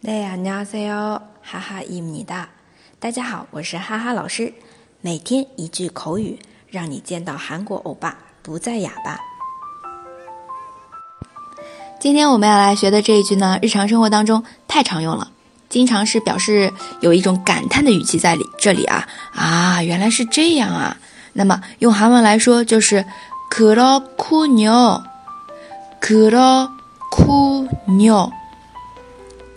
네 안녕하세요. 하하입니다. 大家好，我是哈哈老师。每天一句口语，让你见到韩国欧巴不再哑巴。今天我们要来学的这一句呢，日常生活当中太常用了，经常是表示有一种感叹的语气在里这里啊啊，原来是这样啊。那么用韩文来说就是그렇군요그렇군요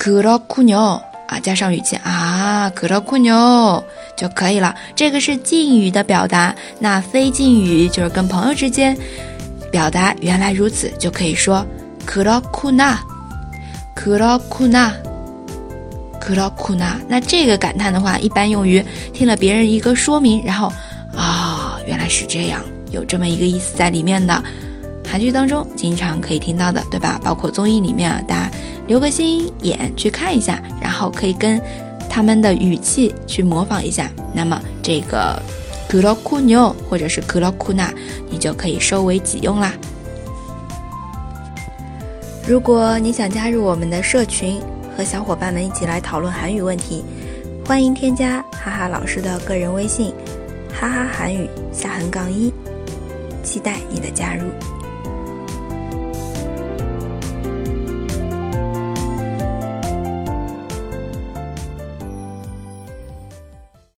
그렇군요啊，加上语气啊，그렇군요就可以了。这个是敬语的表达，那非敬语就是跟朋友之间表达原来如此，就可以说그렇구 나， 그렇구 나， 그렇구 나。 那这个感叹的话，一般用于听了别人一个说明，然后啊，原来是这样，有这么一个意思在里面的。韩剧当中经常可以听到的，对吧？包括综艺里面啊，大家 留个心眼去看一下，然后可以跟他们的语气去模仿一下。那么这个格罗库牛或者是格罗库纳，你就可以收为己用啦。如果你想加入我们的社群，和小伙伴们一起来讨论韩语问题，欢迎添加哈哈老师的个人微信：哈哈韩语下横杠一，期待你的加入。